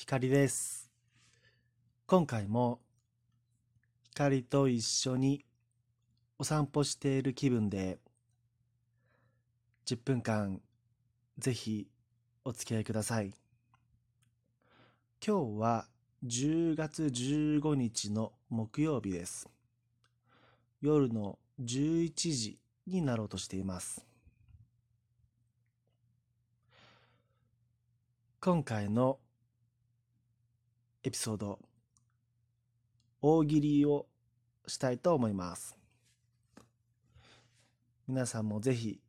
光です。今回も光と一緒にお散歩している気分で10分間ぜひお付き合いください。今日は10月15日の木曜日です。夜の11時になろうとしています。今回のエピソード。大喜利をしたいと思います。皆さんもぜひ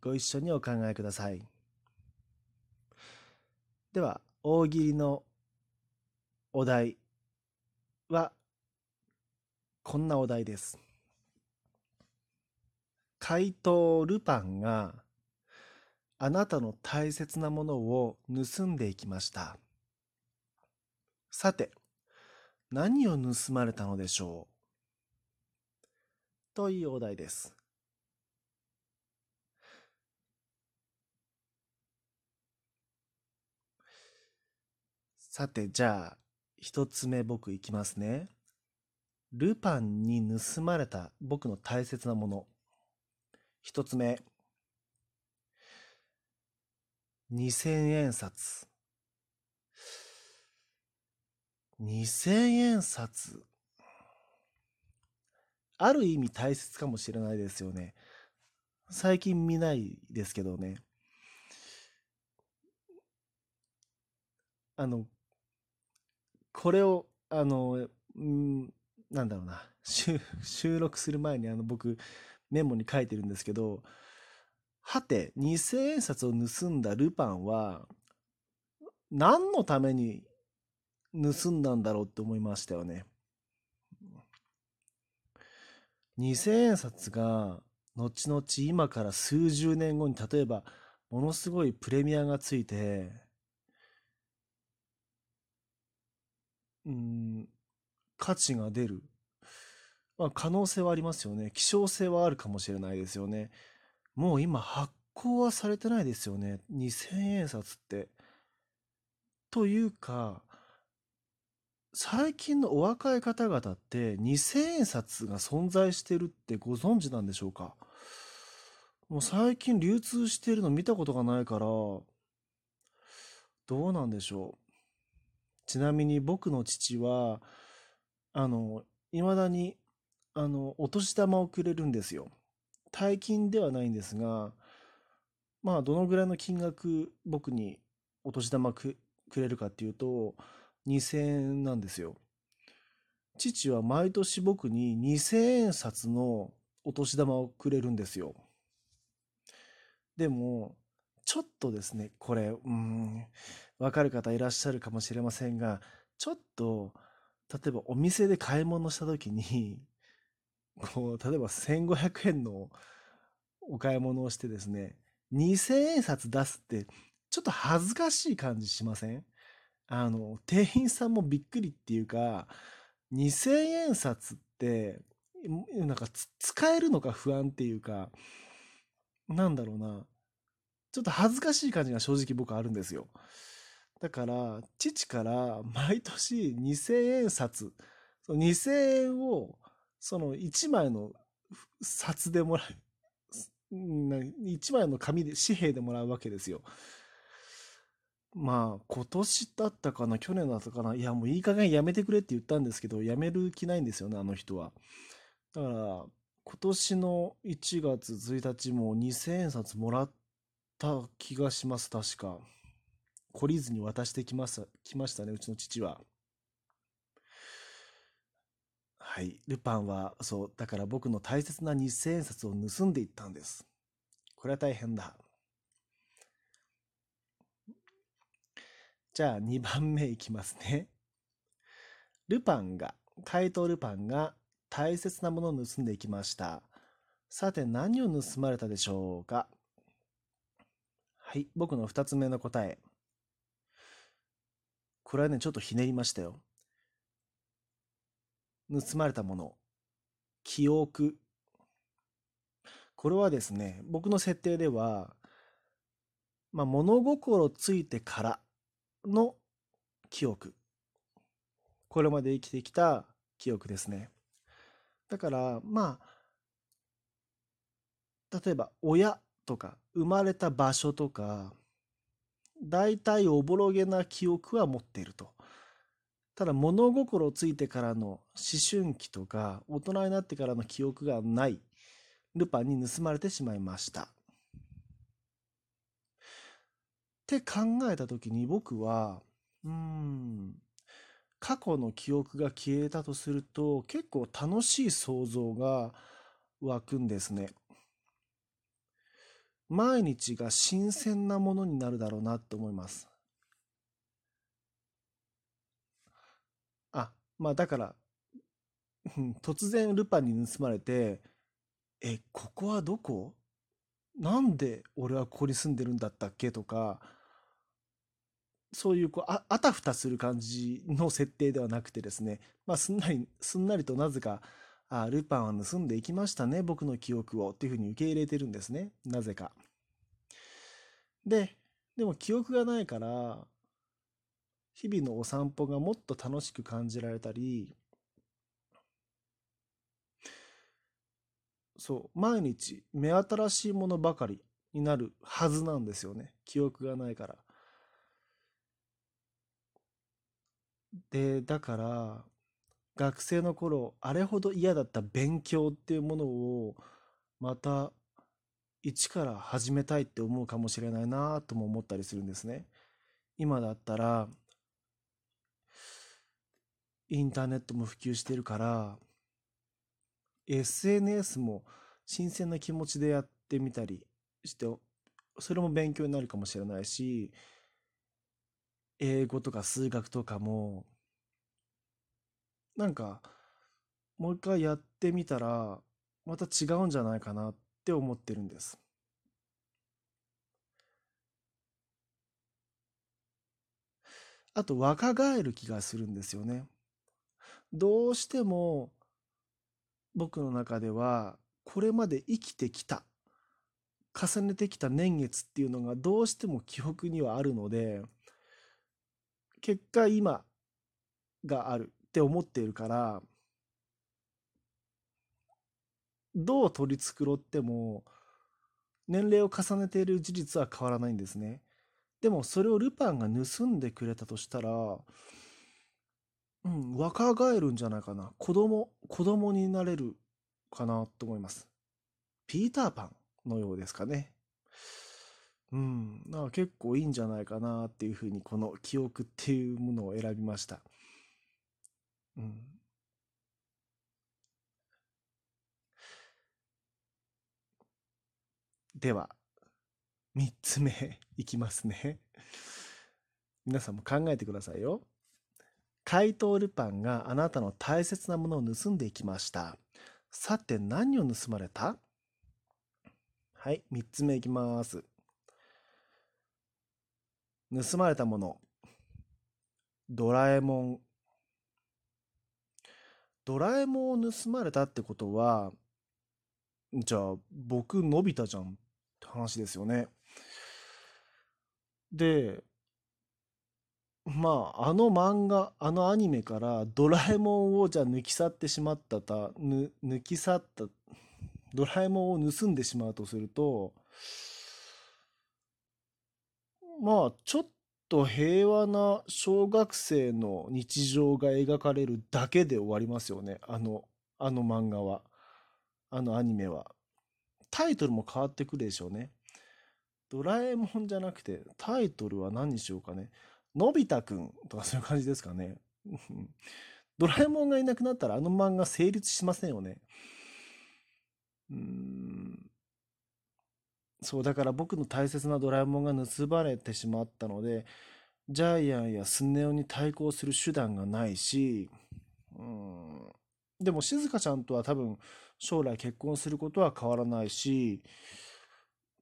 ご一緒にお考えください。では大喜利のお題はこんなお題です。怪盗ルパンがあなたの大切なものを盗んでいきました。さて、何を盗まれたのでしょう？というお題です。さて、じゃあ、一つ目僕いきますね。ルパンに盗まれた僕の大切なもの。一つ目。二千円札。二千円札。ある意味大切かもしれないですよね。最近見ないですけどね。あの、これを、あの、んなんだろうな、収収録する前にあの僕メモに書いてるんですけど、はて、二千円札を盗んだルパンは、何のために盗んだんだろうって思いましたよね。二千円札が、後々今から数十年後に、例えば、ものすごいプレミアがついて、うん、価値が出る。まあ、可能性はありますよね。希少性はあるかもしれないですよね。もう今発行はされてないですよね。二千円札って。というか、最近のお若い方々って二千円札が存在してるってご存知なんでしょうか？もう最近流通してるの見たことがないから、どうなんでしょう？ちなみに僕の父は、あの、未だに、あの、お年玉をくれるんですよ。大金ではないんですが、まあ、どのぐらいの金額僕にお年玉くくれるかっていうと、2000円なんですよ。父は毎年僕に2000円札のお年玉をくれるんですよ。でも、ちょっとですね、これ、うん、わかる方いらっしゃるかもしれませんが、ちょっと、例えばお店で買い物した時に、こう、例えば1500円のお買い物をしてですね、2000円札出すって、ちょっと恥ずかしい感じしません？あの、店員さんもびっくりっていうか、2000円札って、なんか使えるのか不安っていうか、なんだろうな。ちょっと恥ずかしい感じが正直僕あるんですよ。だから、父から毎年2000円札、その2000円を、その1枚の札でもらう、1枚の紙で、紙幣でもらうわけですよ。まあ、今年だったかな、去年だったかな、いや、もういい加減やめてくれって言ったんですけど、やめる気ないんですよね、あの人は。だから、今年の1月1日も2000円札もらった気がします、確か。懲りずに渡してきました、きましたね、うちの父は。はい。ルパンは、そう、だから僕の大切な2000円札を盗んでいったんです。これは大変だ。じゃあ2番目いきますね。ルパンが、怪盗ルパンが大切なものを盗んでいきました。さて何を盗まれたでしょうか？はい、僕の2つ目の答え。これはね、ちょっとひねりましたよ。盗まれたもの。記憶。これはですね、僕の設定では、まあ、物心ついてからの記憶。これまで生きてきた記憶ですね。だから、まあ、例えば親とか生まれた場所とか、大体おぼろげな記憶は持っていると。ただ物心ついてからの思春期とか大人になってからの記憶がないルパンに盗まれてしまいました。って考えた時に僕はうん過去の記憶が消えたとすると結構楽しい想像が湧くんですね。毎日が新鮮なものになるだろうなと思います。あ、まあだから、突然ルパンに盗まれて、え、ここはどこ？なんで俺はここに住んでるんだったっけ？とか、そういうこうああたふたする感じの設定ではなくてですね、まあ、すんなりすんなりとなぜかあルパンは盗んでいきましたね僕の記憶をっていうふうに受け入れてるんですねなぜか。ででも記憶がないから日々のお散歩がもっと楽しく感じられたりそう毎日目新しいものばかりになるはずなんですよね記憶がないから。で、だから、学生の頃、あれほど嫌だった勉強っていうものを、また、一から始めたいって思うかもしれないなとも思ったりするんですね。今だったら、インターネットも普及してるから、SNS も新鮮な気持ちでやってみたりして、それも勉強になるかもしれないし、英語とか数学とかも、なんか、もう一回やってみたら、また違うんじゃないかなって思ってるんです。あと、若返る気がするんですよね。どうしても、僕の中では、これまで生きてきた、重ねてきた年月っていうのがどうしても記憶にはあるので、結果今があるって思っているからどう取り繕っても年齢を重ねている事実は変わらないんですね。でもそれをルパンが盗んでくれたとしたら、うん、若返るんじゃないかな。子供、子供になれるかなと思います。ピーターパンのようですかね。うん、なん結構いいんじゃないかなっていうふうにこの記憶っていうものを選びました。うん。では、3つ目 いきますね。皆さんも考えてくださいよ。怪盗ルパンがあなたの大切なものを盗んでいきました。さて何を盗まれた？はい、3つ目いきます。盗まれたもの。ドラえもん。ドラえもんを盗まれたってことは、じゃあ僕、のび太じゃんって話ですよね。で、まあ、あの漫画、あのアニメからドラえもんをじゃあ抜き去ってしまったた、抜き去った、ドラえもんを盗んでしまうとすると、まあ、ちょっと平和な小学生の日常が描かれるだけで終わりますよね。あの、あの漫画は。あのアニメは。タイトルも変わってくるでしょうね。ドラえもんじゃなくて、タイトルは何にしようかね。のび太くんとかそういう感じですかね。ドラえもんがいなくなったらあの漫画成立しませんよね。うん。そう、だから僕の大切なドラえもんが盗まれてしまったので、ジャイアンやスネ夫に対抗する手段がないし、うん、でも静香ちゃんとは多分将来結婚することは変わらないし、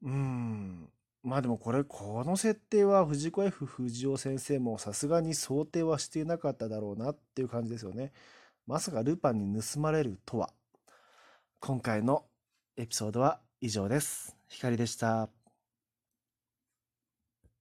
うん、まあでもこれ、この設定は藤子 F 不二雄先生もさすがに想定はしていなかっただろうなっていう感じですよね。まさかルパンに盗まれるとは。今回のエピソードは以上です。光でした。